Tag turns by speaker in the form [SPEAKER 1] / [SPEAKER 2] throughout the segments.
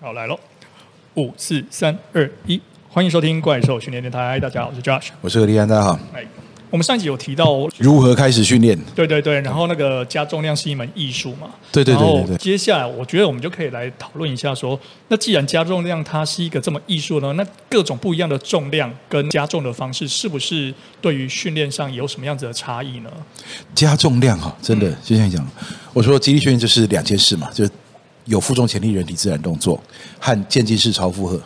[SPEAKER 1] 好，来喽，五四三二一，欢迎收听怪兽训练电台。大家好，我是 Josh，
[SPEAKER 2] 我是何立安，大家好。
[SPEAKER 1] 哎，我们上一集有提到
[SPEAKER 2] 如何开始训练，
[SPEAKER 1] 对对对，然后那个加重量是一门艺术嘛，
[SPEAKER 2] 对对对对对。
[SPEAKER 1] 接下来我觉得我们就可以来讨论一下说，说那既然加重量它是一个这么艺术呢，那各种不一样的重量跟加重的方式，是不是对于训练上有什么样子的差异呢？
[SPEAKER 2] 加重量哈，真的就像你讲，我说肌力训练就是两件事嘛，就是。有负重潜力人体自然动作和渐进式超负荷。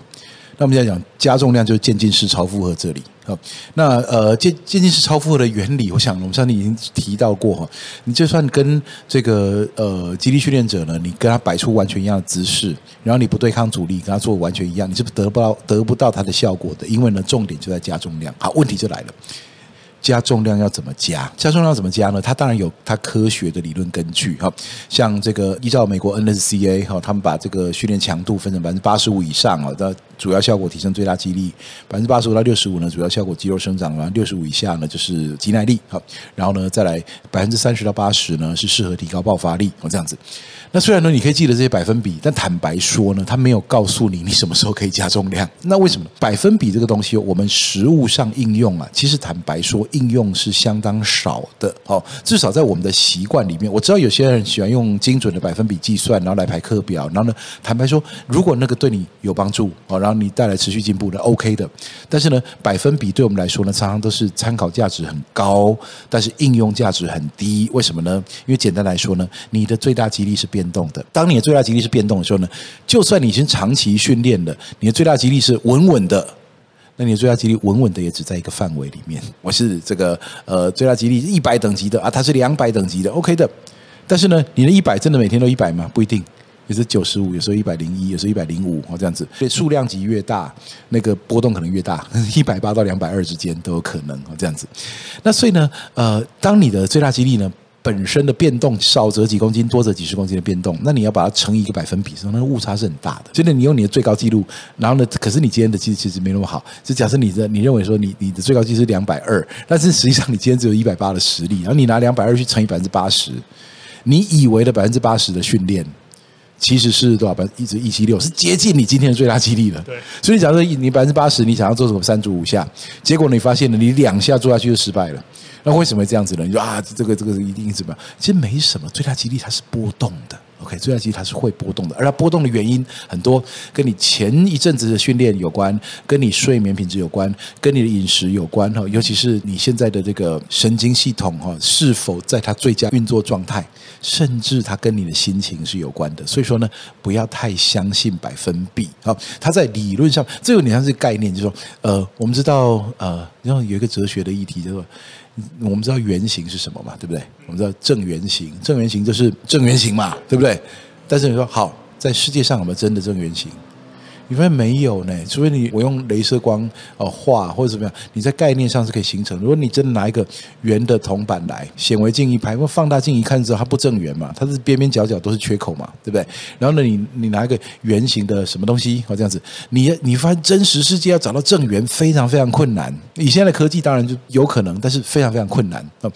[SPEAKER 2] 那我们现在讲加重量，就是渐进式超负荷这里。好，那呃渐渐进式超负荷的原理，我想我们上次已经提到过哈。你就算跟这个呃肌力训练者呢，你跟他摆出完全一样的姿势，然后你不对抗阻力，跟他做完全一样，你是不是得不到得不到他的效果的？因为呢，重点就在加重量。好，问题就来了。加重量要怎么加？加重量怎么加呢？它当然有它科学的理论根据哈。像这个依照美国 NSCA 哈，他们把这个训练强度分成百分之八十五以上啊，的主要效果提升最大肌力；百分之八十五到六十五呢，主要效果肌肉生长；然后六十五以下呢，就是肌耐力。好，然后呢，再来百分之三十到八十呢，是适合提高爆发力。哦，这样子。那虽然呢，你可以记得这些百分比，但坦白说呢，他没有告诉你你什么时候可以加重量。那为什么百分比这个东西，我们实务上应用啊，其实坦白说应用是相当少的。哦，至少在我们的习惯里面，我知道有些人喜欢用精准的百分比计算，然后来排课表。然后呢，坦白说，如果那个对你有帮助，哦，然后你带来持续进步的，OK 的。但是呢，百分比对我们来说呢，常常都是参考价值很高，但是应用价值很低。为什么呢？因为简单来说呢，你的最大几率是变。动的，当你的最大几率是变动的时候呢，就算你已经长期训练了，你的最大几率是稳稳的，那你的最大几率稳稳的也只在一个范围里面。我是这个呃最大肌力一百等级的啊，它是两百等级的，OK 的。但是呢，你的一百真的每天都一百吗？不一定，也是九十五，有时候一百零一，有时候一百零五哦这样子。所以数量级越大，那个波动可能越大，一百八到两百二之间都有可能哦这样子。那所以呢，呃，当你的最大肌力呢，本身的变动少则几公斤，多则几十公斤的变动，那你要把它乘以一个百分比，那个误差是很大的。所以你用你的最高纪录，然后呢，可是你今天的肌力其实没那么好。就假设你的你认为说你你的最高肌是两百二，但是实际上你今天只有一百八的实力，然后你拿两百二去乘以百分之八十，你以为的百分之八十的训练，其实是多少？百分之一直一七六，是接近你今天的最大几率的。对。所以假设你百分之八十，你想要做什么三组五下，结果你发现了你两下做下去就失败了。那为什么会这样子呢？你说啊，这个这个一定怎么样？其实没什么，最大几率它是波动的。OK，最大肌力它是会波动的，而它波动的原因很多，跟你前一阵子的训练有关，跟你睡眠品质有关，跟你的饮食有关哈，尤其是你现在的这个神经系统哈，是否在它最佳运作状态，甚至它跟你的心情是有关的。所以说呢，不要太相信百分比。好，它在理论上，这有点像是概念，就是说，呃，我们知道，呃，然后有一个哲学的议题叫做。我们知道圆形是什么嘛？对不对？我们知道正圆形，正圆形就是正圆形嘛，对不对？但是你说好，在世界上有没有真的正圆形？你发现没有呢？除非你我用镭射光哦画或者怎么样，你在概念上是可以形成。如果你真的拿一个圆的铜板来，显微镜一拍，或放大镜一看之后，它不正圆嘛，它是边边角角都是缺口嘛，对不对？然后呢，你你拿一个圆形的什么东西哦这样子，你你发现真实世界要找到正圆非常非常困难。以现在的科技当然就有可能，但是非常非常困难啊。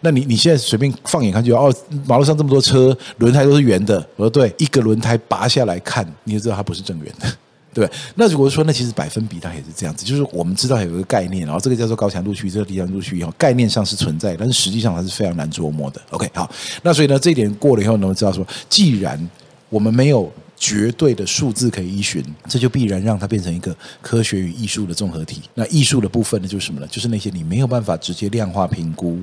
[SPEAKER 2] 那你你现在随便放眼看去哦，马路上这么多车，轮胎都是圆的。我说对，一个轮胎拔下来看，你就知道它不是正圆的。对，那如果说那其实百分比它也是这样子，就是我们知道有一个概念，然后这个叫做高强度区，这个低强度区以后概念上是存在，但是实际上它是非常难琢磨的。OK，好，那所以呢，这一点过了以后呢，我们知道说，既然我们没有。绝对的数字可以依循，这就必然让它变成一个科学与艺术的综合体。那艺术的部分呢，就是什么呢？就是那些你没有办法直接量化评估，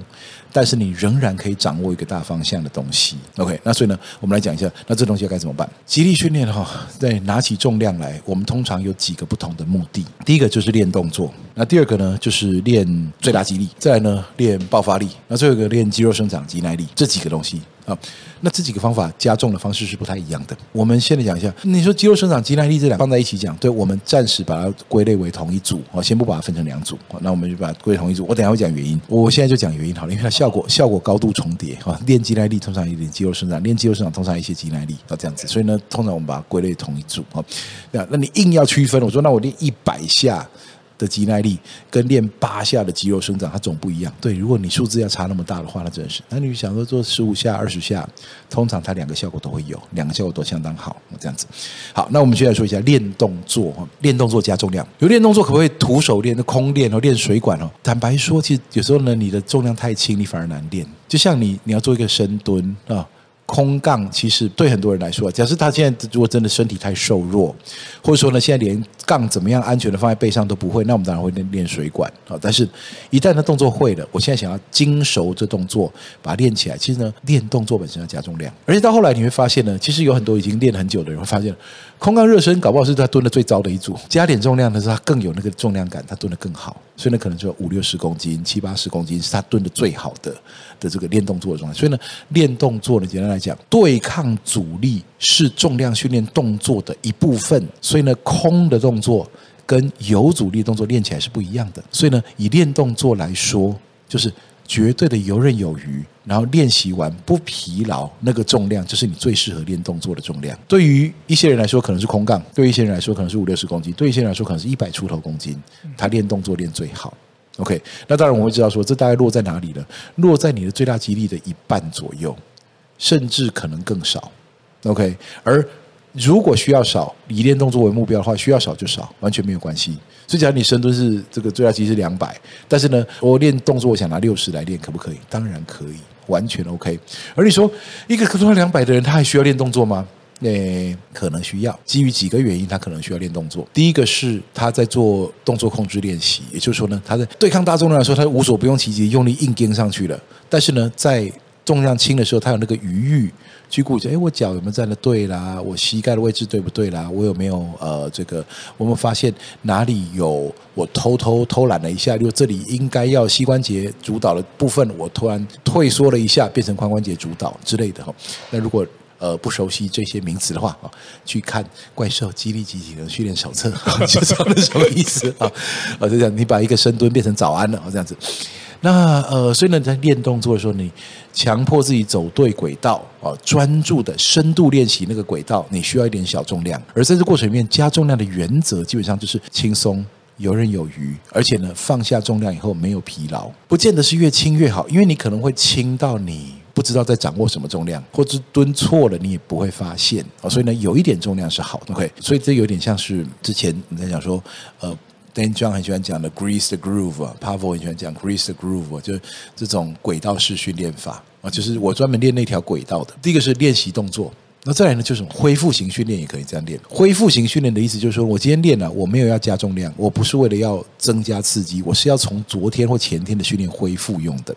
[SPEAKER 2] 但是你仍然可以掌握一个大方向的东西。OK，那所以呢，我们来讲一下，那这东西要该怎么办？极力训练哈，在拿起重量来，我们通常有几个不同的目的。第一个就是练动作，那第二个呢，就是练最大肌力，再来呢，练爆发力，那最后一个练肌肉生长、肌耐力，这几个东西。啊，那这几个方法加重的方式是不太一样的。我们现在讲一下，你说肌肉生长、肌耐力这两放在一起讲，对，我们暂时把它归类为同一组，好，先不把它分成两组，那我们就把它归为同一组。我等下会讲原因，我现在就讲原因好了，因为它效果效果高度重叠，啊，练肌耐力通常有点肌肉生长，练肌肉生长通常一些肌耐力，啊，这样子，所以呢，通常我们把它归类同一组，啊，那那你硬要区分，我说那我练一百下。的肌耐力跟练八下的肌肉生长，它总不一样。对，如果你数字要差那么大的话，那真是。那你想说做十五下、二十下，通常它两个效果都会有，两个效果都相当好。这样子，好，那我们现在说一下练动作，练动作加重量。有练动作可不可以徒手练、空练哦，练水管哦？坦白说，其实有时候呢，你的重量太轻，你反而难练。就像你，你要做一个深蹲啊。空杠其实对很多人来说，假设他现在如果真的身体太瘦弱，或者说呢，现在连杠怎么样安全的放在背上都不会，那我们当然会练练水管啊。但是，一旦他动作会了，我现在想要精熟这动作，把它练起来。其实呢，练动作本身要加重量，而且到后来你会发现呢，其实有很多已经练很久的人会发现，空杠热身搞不好是他蹲的最糟的一组，加点重量的时候他更有那个重量感，他蹲的更好。所以呢，可能就五六十公斤、七八十公斤是他蹲的最好的的这个练动作的状态。所以呢，练动作呢，简单来讲，对抗阻力是重量训练动作的一部分。所以呢，空的动动作跟有阻力动作练起来是不一样的。所以呢，以练动作来说，就是。绝对的游刃有余，然后练习完不疲劳，那个重量就是你最适合练动作的重量。对于一些人来说，可能是空杠；对于一些人来说，可能是五六十公斤；对于一些人来说，可能是一百出头公斤。他练动作练最好。OK，那当然我们会知道说，这大概落在哪里呢？落在你的最大肌力的一半左右，甚至可能更少。OK，而。如果需要少，以练动作为目标的话，需要少就少，完全没有关系。所以，假如你深蹲是这个最大肌是两百，但是呢，我练动作我想拿六十来练，可不可以？当然可以，完全 OK。而你说一个可能两百的人，他还需要练动作吗？诶，可能需要。基于几个原因，他可能需要练动作。第一个是他在做动作控制练习，也就是说呢，他在对抗大重量来说，他无所不用其极，用力硬跟上去了。但是呢，在重量轻的时候，他有那个余裕。去顾及，哎，我脚有没有站得对啦？我膝盖的位置对不对啦？我有没有呃，这个我们发现哪里有我偷偷偷懒了一下？就这里应该要膝关节主导的部分，我突然退缩了一下，变成髋关节主导之类的哈。那如果呃不熟悉这些名词的话啊，去看《怪兽激励集体能训练手册》，就知道是什么意思啊？啊，就这样，你把一个深蹲变成早安了，这样子。那呃，所以呢，在练动作的时候，你强迫自己走对轨道啊，专注的深度练习那个轨道，你需要一点小重量。而在这过程里面，加重量的原则基本上就是轻松、游刃有余，而且呢，放下重量以后没有疲劳，不见得是越轻越好，因为你可能会轻到你不知道在掌握什么重量，或者蹲错了你也不会发现啊。所以呢，有一点重量是好的，OK。所以这有点像是之前你在讲说，呃。Dan John 很喜欢讲的 Grease the Groove，Pavel 很喜欢讲 Grease the Groove，就是这种轨道式训练法啊，就是我专门练那条轨道的。第一个是练习动作，那再来呢就是恢复型训练也可以这样练。恢复型训练的意思就是说我今天练了，我没有要加重量，我不是为了要增加刺激，我是要从昨天或前天的训练恢复用的。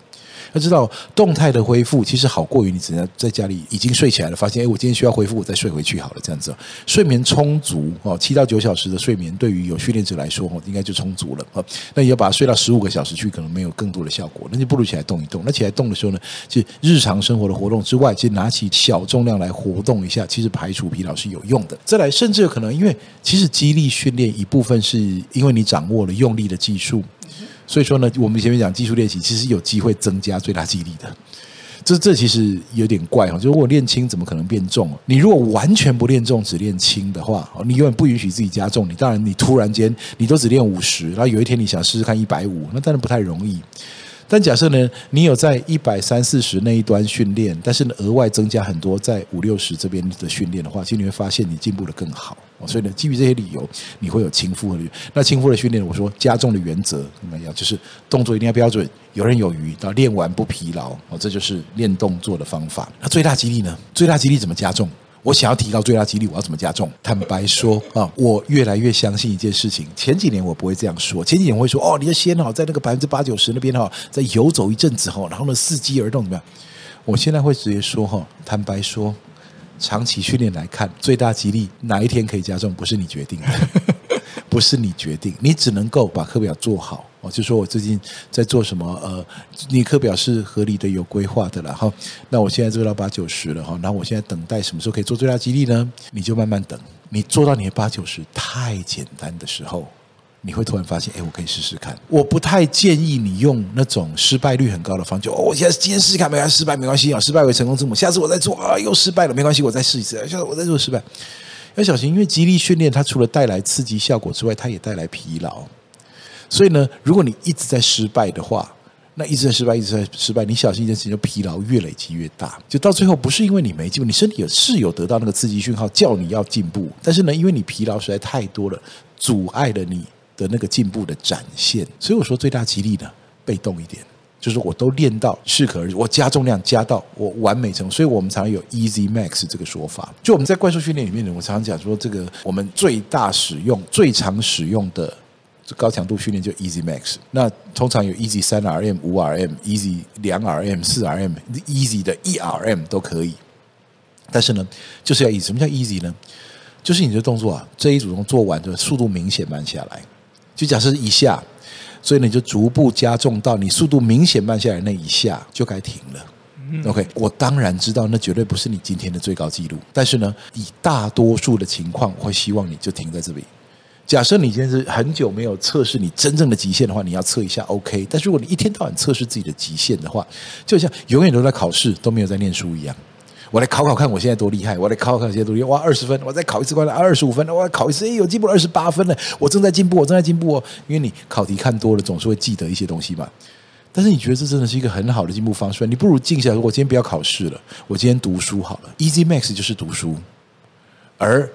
[SPEAKER 2] 要知道动态的恢复其实好过于你只能在家里已经睡起来了，发现哎，我今天需要恢复，我再睡回去好了，这样子。睡眠充足哦，七到九小时的睡眠对于有训练者来说哦，应该就充足了啊。那你要把它睡到十五个小时去，可能没有更多的效果，那就不如起来动一动。那起来动的时候呢，就日常生活的活动之外，其实拿起小重量来活动一下，其实排除疲劳是有用的。再来，甚至有可能因为其实肌力训练一部分是因为你掌握了用力的技术。所以说呢，我们前面讲技术练习，其实有机会增加最大肌力的。这这其实有点怪哈，就如果练轻，怎么可能变重？你如果完全不练重，只练轻的话，你永远不允许自己加重。你当然，你突然间你都只练五十，然后有一天你想试试看一百五，那当然不太容易。但假设呢，你有在一百三四十那一端训练，但是呢，额外增加很多在五六十这边的训练的话，其实你会发现你进步的更好。所以呢，基于这些理由，你会有轻负荷。那轻负荷的训练，我说加重的原则怎么样？就是动作一定要标准，游刃有余，到练完不疲劳。哦，这就是练动作的方法。那最大肌力呢？最大肌力怎么加重？我想要提高最大肌力，我要怎么加重？坦白说啊，我越来越相信一件事情。前几年我不会这样说，前几年我会说哦，你要先哦，在那个百分之八九十那边哈，再游走一阵子哈，然后呢，伺机而动怎么样？我现在会直接说哈，坦白说，长期训练来看，最大肌力哪一天可以加重，不是你决定的，不是你决定，你只能够把课表做好。哦，就说我最近在做什么？呃，你课表是合理的、有规划的了哈。那我现在做到八九十了哈，然后我现在等待什么时候可以做最大肌力呢？你就慢慢等，你做到你的八九十太简单的时候，你会突然发现，哎，我可以试试看。我不太建议你用那种失败率很高的方就，哦，我现在今天试试看，没关系，失败没关系啊，失败为成功之母。下次我再做啊，又失败了，没关系，我再试一次。下次我再做失败，要小心，因为肌力训练它除了带来刺激效果之外，它也带来疲劳。所以呢，如果你一直在失败的话，那一直在失败，一直在失败，你小心一件事情，就疲劳越累积越大，就到最后不是因为你没进步，你身体有是有得到那个刺激讯号叫你要进步，但是呢，因为你疲劳实在太多了，阻碍了你的那个进步的展现。所以我说最大激励呢，被动一点。就是我都练到适可而止，我加重量加到我完美成功，所以我们常有 Easy Max 这个说法。就我们在怪兽训练里面呢，我常常讲说，这个我们最大使用、最常使用的高强度训练就 Easy Max。那通常有 Easy 三 RM、五 RM、Easy 两 RM、四 RM、Easy 的一 RM 都可以。但是呢，就是要以什么叫 Easy 呢？就是你的动作啊，这一组动作做完的速度明显慢下来。就假设一下。所以你就逐步加重到你速度明显慢下来那一下就该停了。OK，我当然知道那绝对不是你今天的最高纪录，但是呢，以大多数的情况，我会希望你就停在这里。假设你今天是很久没有测试你真正的极限的话，你要测一下 OK。但是如果你一天到晚测试自己的极限的话，就像永远都在考试，都没有在念书一样。我来考考看，我现在多厉害！我来考考看，我现在多厉害！哇，二十分！我再考一次，关了二十五分！我考一次，哎，有进步了二十八分了！我正在进步，我正在进步哦。因为你考题看多了，总是会记得一些东西嘛。但是你觉得这真的是一个很好的进步方式？你不如静下来说，我今天不要考试了，我今天读书好了。Easy Max 就是读书，而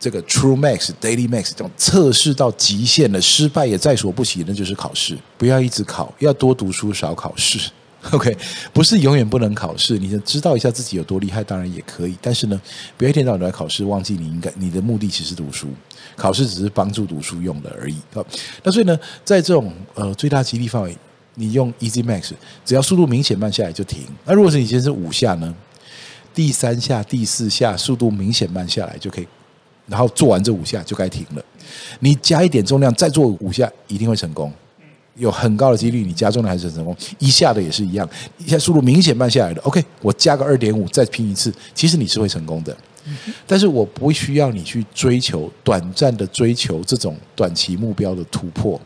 [SPEAKER 2] 这个 True Max、Daily Max 这种测试到极限了，失败也在所不惜，那就是考试。不要一直考，要多读书，少考试。OK，不是永远不能考试，你就知道一下自己有多厉害，当然也可以。但是呢，不要一天到晚都来考试，忘记你应该你的目的其实读书，考试只是帮助读书用的而已。好，那所以呢，在这种呃最大激励范围，你用 Easy Max，只要速度明显慢下来就停。那如果是你今天是五下呢，第三下、第四下速度明显慢下来就可以，然后做完这五下就该停了。你加一点重量再做五下，一定会成功。有很高的几率，你加重了还是很成功。一下的也是一样，一下速度明显慢下来的。OK，我加个二点五，再拼一次，其实你是会成功的。但是我不需要你去追求短暂的追求这种短期目标的突破。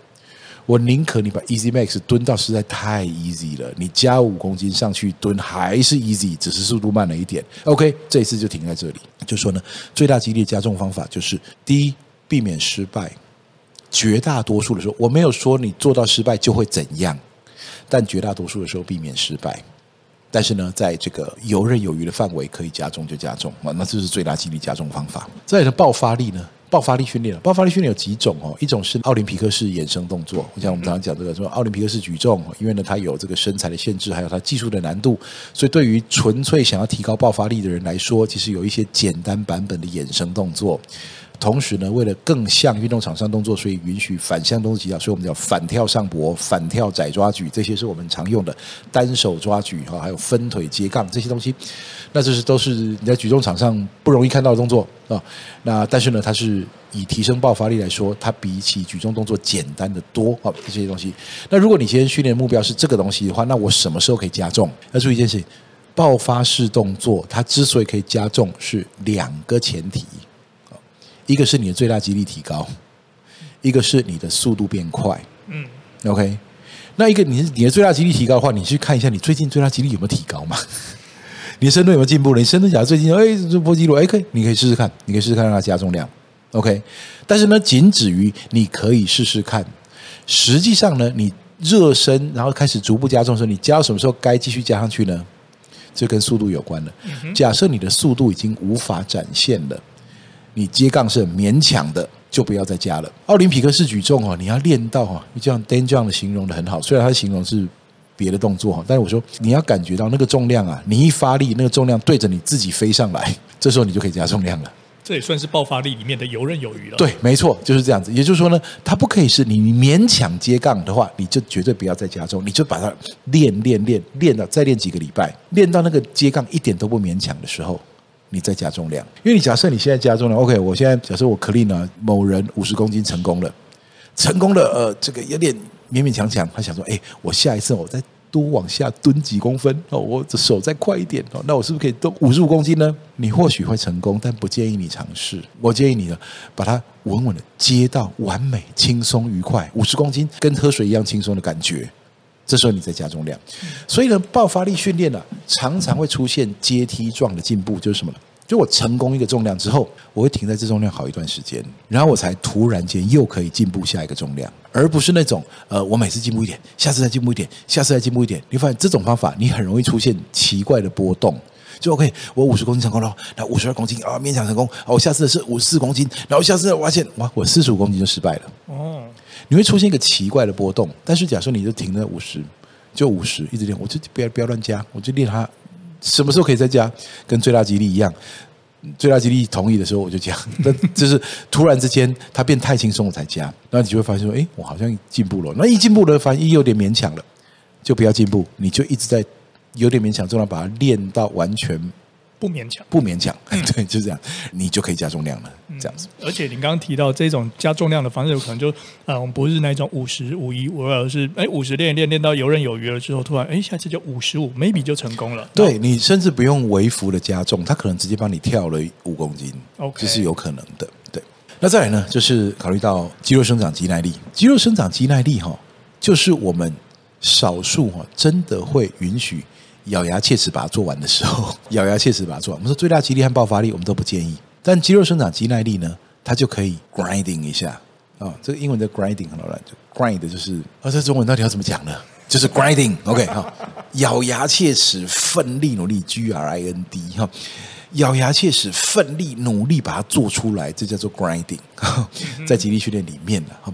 [SPEAKER 2] 我宁可你把 Easy Max 蹲到实在太 easy 了，你加五公斤上去蹲还是 easy，只是速度慢了一点。OK，这一次就停在这里。就说呢，最大几率加重方法就是：第一，避免失败。绝大多数的时候，我没有说你做到失败就会怎样，但绝大多数的时候避免失败。但是呢，在这个游刃有余的范围，可以加重就加重啊，那这是最大几率加重方法。再来的爆发力呢？爆发力训练，爆发力训练有几种哦？一种是奥林匹克式衍生动作，像我们常常讲这个说奥林匹克式举重，因为呢它有这个身材的限制，还有它技术的难度，所以对于纯粹想要提高爆发力的人来说，其实有一些简单版本的衍生动作。同时呢，为了更像运动场上动作，所以允许反向动作技巧，所以我们叫反跳上搏、反跳窄抓举，这些是我们常用的单手抓举哈，还有分腿接杠这些东西。那这是都是你在举重场上不容易看到的动作啊。那但是呢，它是以提升爆发力来说，它比起举重动作简单的多啊。这些东西。那如果你今天训练的目标是这个东西的话，那我什么时候可以加重？要注意一件事：爆发式动作它之所以可以加重，是两个前提。一个是你的最大肌力提高，一个是你的速度变快。嗯，OK。那一个你你的最大肌力提高的话，你去看一下你最近最大肌力有没有提高嘛？你的深蹲有没有进步了？你深蹲假如最近哎这破纪录，哎可以，你可以试试看，你可以试试看让它加重量。OK。但是呢，仅止于你可以试试看。实际上呢，你热身然后开始逐步加重的时候，你加到什么时候该继续加上去呢？这跟速度有关了。假设你的速度已经无法展现了。你接杠是很勉强的，就不要再加了。奥林匹克式举重哦，你要练到哈，你像 Dan John 的形容的很好，虽然他形容是别的动作哈，但是我说你要感觉到那个重量啊，你一发力，那个重量对着你自己飞上来，这时候你就可以加重量了。
[SPEAKER 1] 这也算是爆发力里面的游刃有余了。
[SPEAKER 2] 对，没错，就是这样子。也就是说呢，它不可以是你勉强接杠的话，你就绝对不要再加重，你就把它练练练练到再练几个礼拜，练到那个接杠一点都不勉强的时候。你再加重量，因为你假设你现在加重量，OK，我现在假设我 clean 了某人五十公斤成功了，成功了，呃，这个有点勉勉强强，他想说，哎，我下一次我再多往下蹲几公分哦，我的手再快一点哦，那我是不是可以多五十五公斤呢？你或许会成功，但不建议你尝试。我建议你呢，把它稳稳的接到完美、轻松、愉快，五十公斤跟喝水一样轻松的感觉。这时候你再加重量，所以呢，爆发力训练呢、常常会出现阶梯状的进步，就是什么呢？就我成功一个重量之后，我会停在这重量好一段时间，然后我才突然间又可以进步下一个重量，而不是那种呃，我每次进步一点，下次再进步一点，下次再进步一点。你发现这种方法，你很容易出现奇怪的波动。就 OK，我五十公斤成功了，那五十二公斤啊，勉强成功。我下次是五十四公斤，然后下次我发现哇，我四十五公斤就失败了。哦，你会出现一个奇怪的波动。但是假设你就停在五十，就五十，一直练，我就不要不要乱加，我就练它。什么时候可以再加？跟最大肌力一样，最大肌力同意的时候我就加。那就是突然之间它变太轻松，我才加。那你就会发现说，哎，我好像进步了。那一进步了，发现有点勉强了，就不要进步，你就一直在。有点勉强，重量把它练到完全
[SPEAKER 1] 不勉强，
[SPEAKER 2] 不勉强，嗯、对，就这样，你就可以加重量了，这样子。
[SPEAKER 1] 而且你刚刚提到这种加重量的方式，有可能就啊，我们不是那种五十五一五二，而是哎五十练练练到游刃有余了之后，突然哎下次就五十五，maybe 就成功了。
[SPEAKER 2] 对，你甚至不用微幅的加重，他可能直接帮你跳了五公斤
[SPEAKER 1] ，OK，
[SPEAKER 2] 这是有可能的。对，那再来呢，就是考虑到肌肉生长肌耐力，肌肉生长肌耐力哈，就是我们少数哈真的会允许。咬牙切齿把它做完的时候，咬牙切齿把它做完。我们说最大肌力和爆发力，我们都不建议。但肌肉生长肌耐力呢，它就可以 grinding 一下啊、哦。这个英文的 grinding 很乱，就 grind 就是啊，这中文到底要怎么讲呢？就是 grinding。OK 哈，咬牙切齿，奋力努力，G R I N D 哈，咬牙切齿，奋力努力把它做出来，这叫做 grinding。在肌力训练里面的哈，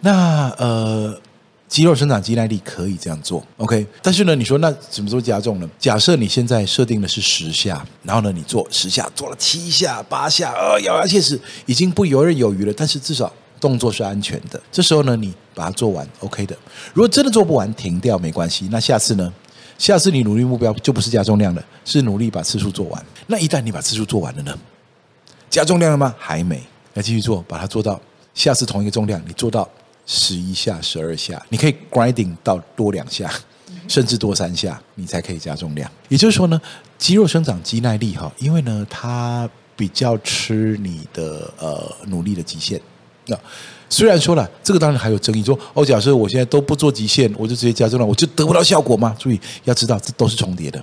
[SPEAKER 2] 那呃。肌肉生长肌耐力可以这样做，OK。但是呢，你说那什么时候加重呢？假设你现在设定的是十下，然后呢，你做十下，做了七下、八下，呃，咬牙切齿，已经不游刃有余了。但是至少动作是安全的。这时候呢，你把它做完，OK 的。如果真的做不完，停掉没关系。那下次呢？下次你努力目标就不是加重量了，是努力把次数做完。那一旦你把次数做完了呢？加重量了吗？还没，要继续做，把它做到下次同一个重量，你做到。十一下、十二下，你可以 grinding 到多两下，甚至多三下，你才可以加重量。也就是说呢，肌肉生长肌耐力哈，因为呢，它比较吃你的呃努力的极限。那虽然说了，这个当然还有争议，说哦，假设我现在都不做极限，我就直接加重量，我就得不到效果吗？注意要知道，这都是重叠的，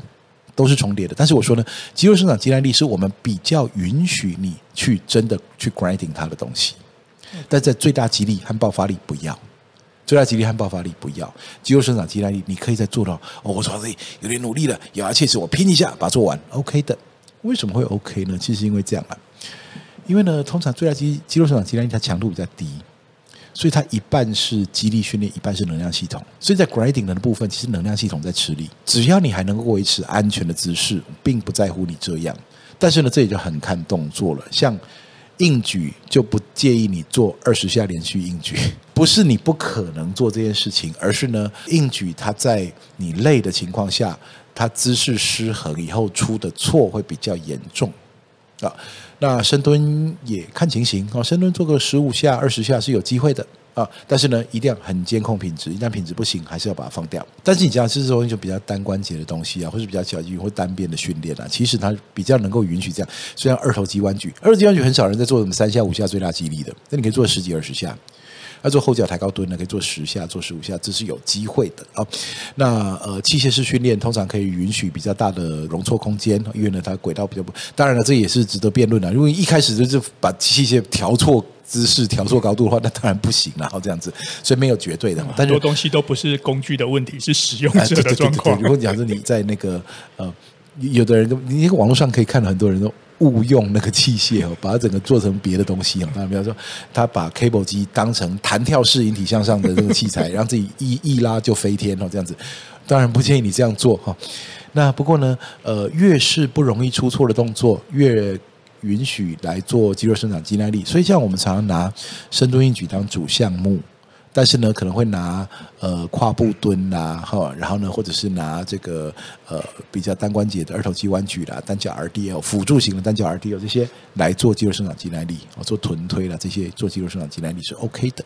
[SPEAKER 2] 都是重叠的。但是我说呢，肌肉生长肌耐力是我们比较允许你去真的去 grinding 它的东西。但在最大肌力和爆发力不要，最大肌力和爆发力不要，肌肉生长肌耐力你可以再做到哦。我说这里有点努力了，咬牙切齿，我拼一下把它做完，OK 的。为什么会 OK 呢？其实因为这样啊，因为呢，通常最大肌肌肉生长肌耐力它强度比较低，所以它一半是肌力训练，一半是能量系统。所以在 grinding 的部分，其实能量系统在吃力。只要你还能够维持安全的姿势，并不在乎你这样。但是呢，这也就很看动作了，像。硬举就不介意你做二十下连续硬举，不是你不可能做这件事情，而是呢，硬举它在你累的情况下，它姿势失衡以后出的错会比较严重啊。那深蹲也看情形啊，深蹲做个十五下、二十下是有机会的。啊，但是呢，一定要很监控品质，一旦品质不行，还是要把它放掉。但是你讲是一种比较单关节的东西啊，或是比较小肌或单边的训练啊，其实它比较能够允许这样。虽然二头肌弯举，二头肌弯举很少人在做什么三下五下最大肌力的，那你可以做十几二十下。要做后脚抬高蹲呢，可以做十下，做十五下，这是有机会的啊。那呃，器械式训练通常可以允许比较大的容错空间，因为呢，它轨道比较不。当然了，这也是值得辩论的。如果一开始就是把器械调错。姿势调错高度的话，那当然不行了。然后这样子，所以没有绝对的嘛。
[SPEAKER 1] 很多东西都不是工具的问题，是使用者的状况。
[SPEAKER 2] 如果假设你在那个呃，有的人都，你网络上可以看到很多人都误用那个器械哦，把它整个做成别的东西哦。当然，比方说他把 cable 机当成弹跳式引体向上的这个器材，让自己一一拉就飞天哦，这样子。当然不建议你这样做哈。那不过呢，呃，越是不容易出错的动作，越允许来做肌肉生长肌耐力，所以像我们常常拿深蹲硬举当主项目，但是呢，可能会拿呃跨步蹲啦，哈，然后呢，或者是拿这个呃比较单关节的二头肌弯举啦、单脚 RDL 辅助型的单脚 RDL 这些来做肌肉生长肌耐力，哦，做臀推啦这些做肌肉生长肌耐力是 OK 的。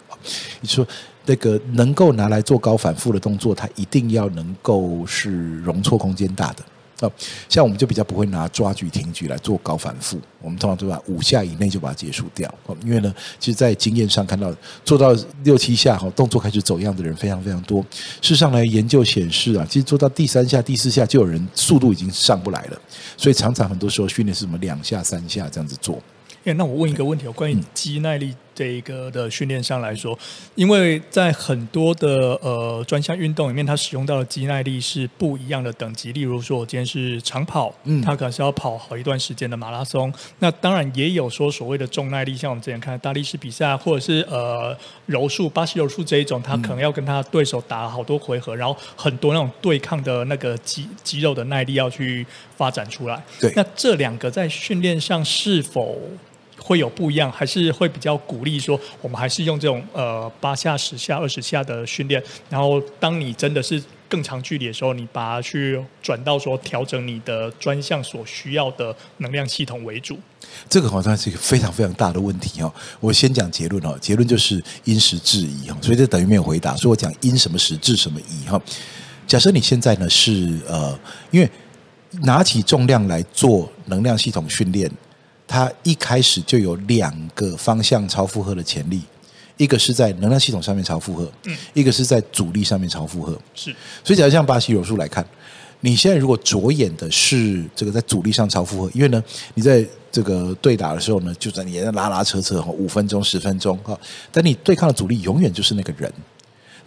[SPEAKER 2] 你说那个能够拿来做高反复的动作，它一定要能够是容错空间大的。啊，像我们就比较不会拿抓举、挺举来做高反复，我们通常都把五下以内就把它结束掉。因为呢，其实，在经验上看到做到六七下哈，动作开始走样的人非常非常多。事实上来研究显示啊，其实做到第三下、第四下就有人速度已经上不来了，所以常常很多时候训练是什么两下、三下这样子做。
[SPEAKER 1] 哎，那我问一个问题，关于肌耐力这一个的训练上来说，因为在很多的呃专项运动里面，它使用到的肌耐力是不一样的等级。例如说，我今天是长跑，嗯，它可能是要跑好一段时间的马拉松。那当然也有说所谓的重耐力，像我们之前看的大力士比赛，或者是呃柔术、巴西柔术这一种，他可能要跟他对手打好多回合，然后很多那种对抗的那个肌肌肉的耐力要去发展出来。
[SPEAKER 2] 对，
[SPEAKER 1] 那这两个在训练上是否？会有不一样，还是会比较鼓励说，我们还是用这种呃八下、十下、二十下的训练。然后，当你真的是更长距离的时候，你把它去转到说调整你的专项所需要的能量系统为主。
[SPEAKER 2] 这个好像是一个非常非常大的问题哦。我先讲结论哦，结论就是因时制宜哈，所以这等于没有回答。所以我讲因什么时制什么宜哈。假设你现在呢是呃，因为拿起重量来做能量系统训练。它一开始就有两个方向超负荷的潜力，一个是在能量系统上面超负荷，嗯，一个是在阻力上面超负荷。
[SPEAKER 1] 是，
[SPEAKER 2] 所以假如像巴西柔术来看，你现在如果着眼的是这个在阻力上超负荷，因为呢，你在这个对打的时候呢，就在你在拉拉扯扯哈，五分钟、十分钟哈，但你对抗的阻力永远就是那个人。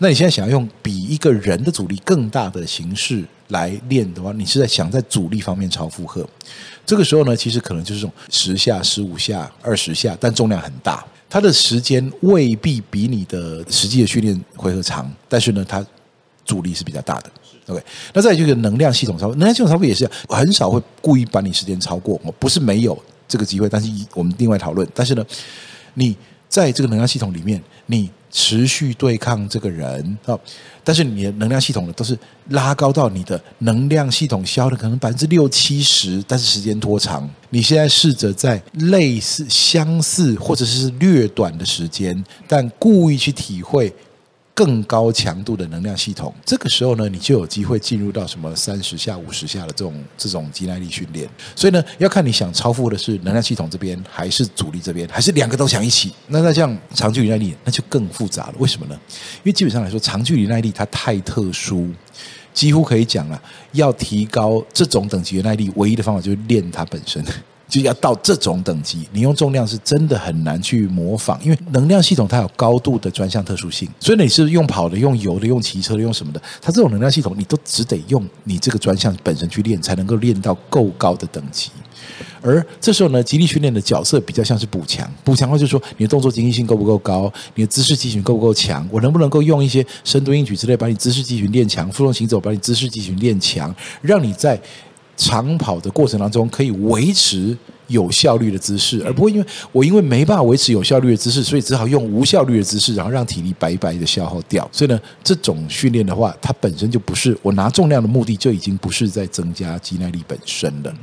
[SPEAKER 2] 那你现在想要用比一个人的阻力更大的形式来练的话，你是在想在阻力方面超负荷。这个时候呢，其实可能就是这种十下、十五下、二十下，但重量很大，它的时间未必比你的实际的训练回合长，但是呢，它阻力是比较大的。OK，那再就是能量系统超，能量系统超也是很少会故意把你时间超过，我不是没有这个机会，但是我们另外讨论。但是呢，你在这个能量系统里面，你。持续对抗这个人啊，但是你的能量系统呢，都是拉高到你的能量系统消的可能百分之六七十，但是时间拖长。你现在试着在类似、相似或者是略短的时间，但故意去体会。更高强度的能量系统，这个时候呢，你就有机会进入到什么三十下、五十下的这种这种肌耐力训练。所以呢，要看你想超负的是能量系统这边，还是阻力这边，还是两个都想一起。那那这样长距离耐力那就更复杂了。为什么呢？因为基本上来说，长距离耐力它太特殊，几乎可以讲啊，要提高这种等级的耐力，唯一的方法就是练它本身。就要到这种等级，你用重量是真的很难去模仿，因为能量系统它有高度的专项特殊性，所以你是用跑的、用游的、用骑车的、用什么的，它这种能量系统你都只得用你这个专项本身去练，才能够练到够高的等级。而这时候呢，极力训练的角色比较像是补强，补强的话就是说你的动作经济性够不够高，你的姿势肌群够不够强，我能不能够用一些深蹲硬举之类，把你姿势肌群练强，负重行走把你姿势肌群练强，让你在。长跑的过程当中，可以维持有效率的姿势，而不会因为我因为没办法维持有效率的姿势，所以只好用无效率的姿势，然后让体力白白的消耗掉。所以呢，这种训练的话，它本身就不是我拿重量的目的，就已经不是在增加肌耐力本身了。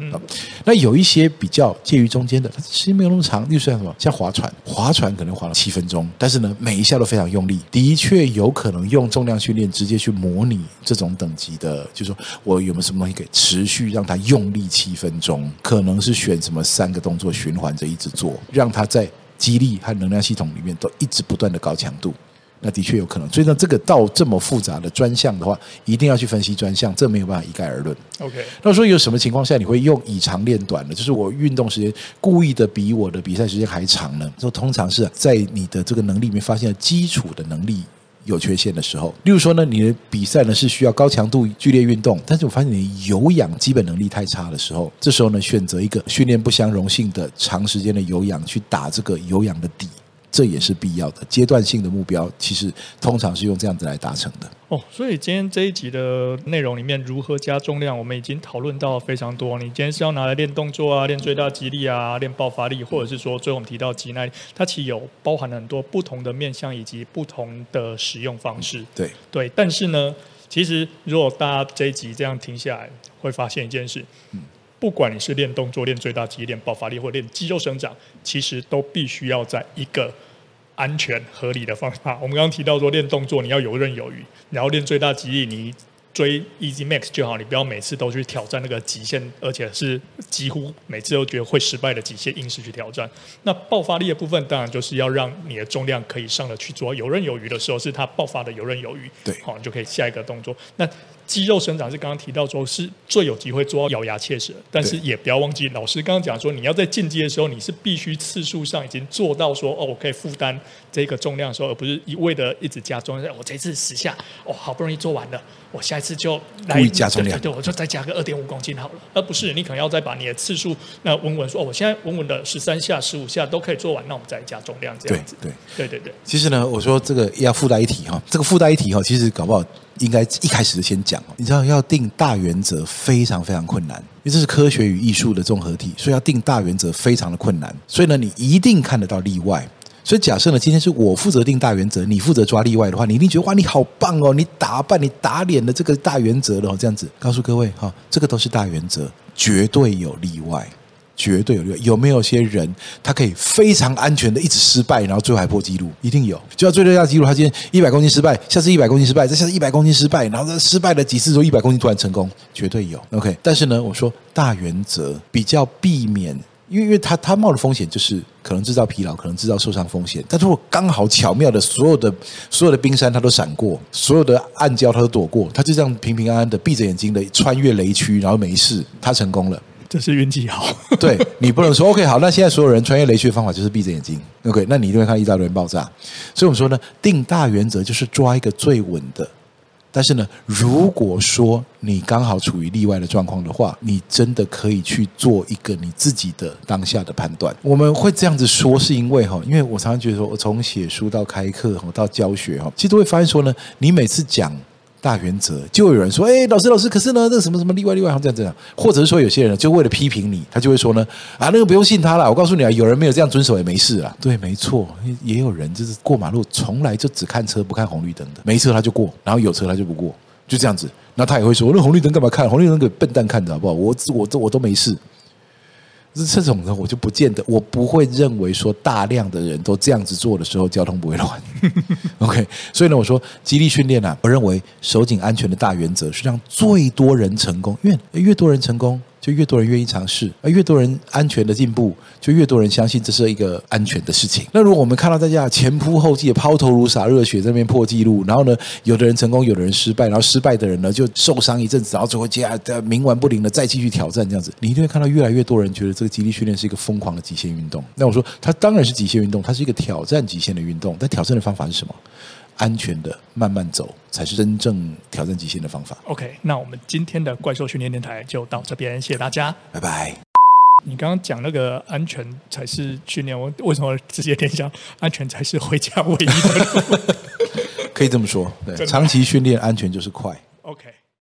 [SPEAKER 2] 那有一些比较介于中间的，它时间没有那么长，例如像什么，像划船，划船可能划了七分钟，但是呢，每一下都非常用力，的确有可能用重量训练直接去模拟这种等级的，就是说我有没有什么东西可以持续让它用力七分钟，可能是选什么。三个动作循环着一直做，让它在肌力和能量系统里面都一直不断的高强度，那的确有可能。所以呢，这个到这么复杂的专项的话，一定要去分析专项，这没有办法一概而论。
[SPEAKER 1] OK，
[SPEAKER 2] 那说有什么情况下你会用以长练短呢？就是我运动时间故意的比我的比赛时间还长呢？说通常是在你的这个能力里面发现了基础的能力。有缺陷的时候，例如说呢，你的比赛呢是需要高强度剧烈运动，但是我发现你有氧基本能力太差的时候，这时候呢，选择一个训练不相容性的长时间的有氧去打这个有氧的底。这也是必要的阶段性的目标，其实通常是用这样子来达成的。
[SPEAKER 1] 哦，所以今天这一集的内容里面，如何加重量，我们已经讨论到非常多。你今天是要拿来练动作啊，练最大肌力啊，练爆发力，或者是说最后我们提到肌耐力，它其实有包含了很多不同的面向以及不同的使用方式。
[SPEAKER 2] 对
[SPEAKER 1] 对，但是呢，其实如果大家这一集这样停下来，会发现一件事。嗯不管你是练动作、练最大肌力、练爆发力或练肌肉生长，其实都必须要在一个安全合理的方法。我们刚刚提到说，练动作你要游刃有余，然后练最大肌力，你追 Easy Max 就好，你不要每次都去挑战那个极限，而且是几乎每次都觉得会失败的极限，硬是去挑战。那爆发力的部分，当然就是要让你的重量可以上得去主要，游刃有余的时候，是它爆发的游刃有余。
[SPEAKER 2] 对，
[SPEAKER 1] 好，你就可以下一个动作。那肌肉生长是刚刚提到说是最有机会做到咬牙切齿，但是也不要忘记老师刚刚讲说，你要在进阶的时候，你是必须次数上已经做到说哦，我可以负担这个重量的时候，而不是一味的一直加重量。我这次十下，哦，好不容易做完了，我下一次就来
[SPEAKER 2] 加重量，
[SPEAKER 1] 对，对，对，我就再加个二点五公斤好了，而不是你可能要再把你的次数那稳稳说，哦，我现在稳稳的十三下、十五下都可以做完，那我们再加重量这样子。
[SPEAKER 2] 对
[SPEAKER 1] 对对对对。其
[SPEAKER 2] 实呢，我说这个要附带一体哈，这个附带一体哈，其实搞不好。应该一开始就先讲，你知道要定大原则非常非常困难，因为这是科学与艺术的综合体，所以要定大原则非常的困难。所以呢，你一定看得到例外。所以假设呢，今天是我负责定大原则，你负责抓例外的话，你一定觉得哇，你好棒哦，你打败你打脸的这个大原则了。这样子告诉各位哈，这个都是大原则，绝对有例外。绝对有例外，有没有些人他可以非常安全的一直失败，然后最后还破纪录？一定有，就要最多要纪录。他今天一百公斤失败，下次一百公斤失败，再下次一百公斤失败，然后他失败了几次之后一百公斤突然成功，绝对有。OK，但是呢，我说大原则比较避免，因为因为他他冒的风险就是可能制造疲劳，可能制造受伤风险。但如果刚好巧妙的所有的所有的冰山他都闪过，所有的暗礁他都躲过，他就这样平平安安的闭着眼睛的穿越雷区，然后没事，他成功了。
[SPEAKER 1] 这是运气好，
[SPEAKER 2] 对，你不能说 OK 好，那现在所有人穿越雷区的方法就是闭着眼睛，OK，那你一定会看到一大堆人爆炸。所以我们说呢，定大原则就是抓一个最稳的。但是呢，如果说你刚好处于例外的状况的话，你真的可以去做一个你自己的当下的判断。我们会这样子说，是因为哈，因为我常常觉得说，我从写书到开课到教学哈，其实都会发现说呢，你每次讲。大原则，就有人说：“哎，老师，老师，可是呢，这什么什么例外，例外，好像这样。”或者是说，有些人就为了批评你，他就会说呢：“啊，那个不用信他了。”我告诉你啊，有人没有这样遵守也没事啊。对，没错，也有人就是过马路从来就只看车不看红绿灯的，没车他就过，然后有车他就不过，就这样子。那他也会说：“那红绿灯干嘛看？红绿灯给笨蛋看的好不好？我我我都没事。”这种人我就不见得，我不会认为说大量的人都这样子做的时候，交通不会乱。OK，所以呢，我说激励训练呢，我认为守紧安全的大原则是让最多人成功，因为越多人成功。就越多人愿意尝试，而越多人安全的进步，就越多人相信这是一个安全的事情。那如果我们看到大家前仆后继抛头颅洒热血在那边破纪录，然后呢，有的人成功，有的人失败，然后失败的人呢就受伤一阵子，然后最后接下来冥顽不灵的再继续挑战这样子，你一定会看到越来越多人觉得这个肌力训练是一个疯狂的极限运动。那我说，它当然是极限运动，它是一个挑战极限的运动，但挑战的方法是什么？安全的慢慢走，才是真正挑战极限的方法。
[SPEAKER 1] OK，那我们今天的怪兽训练电台就到这边，谢谢大家，
[SPEAKER 2] 拜拜。
[SPEAKER 1] 你刚刚讲那个安全才是训练，我为什么直接联想安全才是回家唯一的路？
[SPEAKER 2] 可以这么说，对，长期训练安全就是快。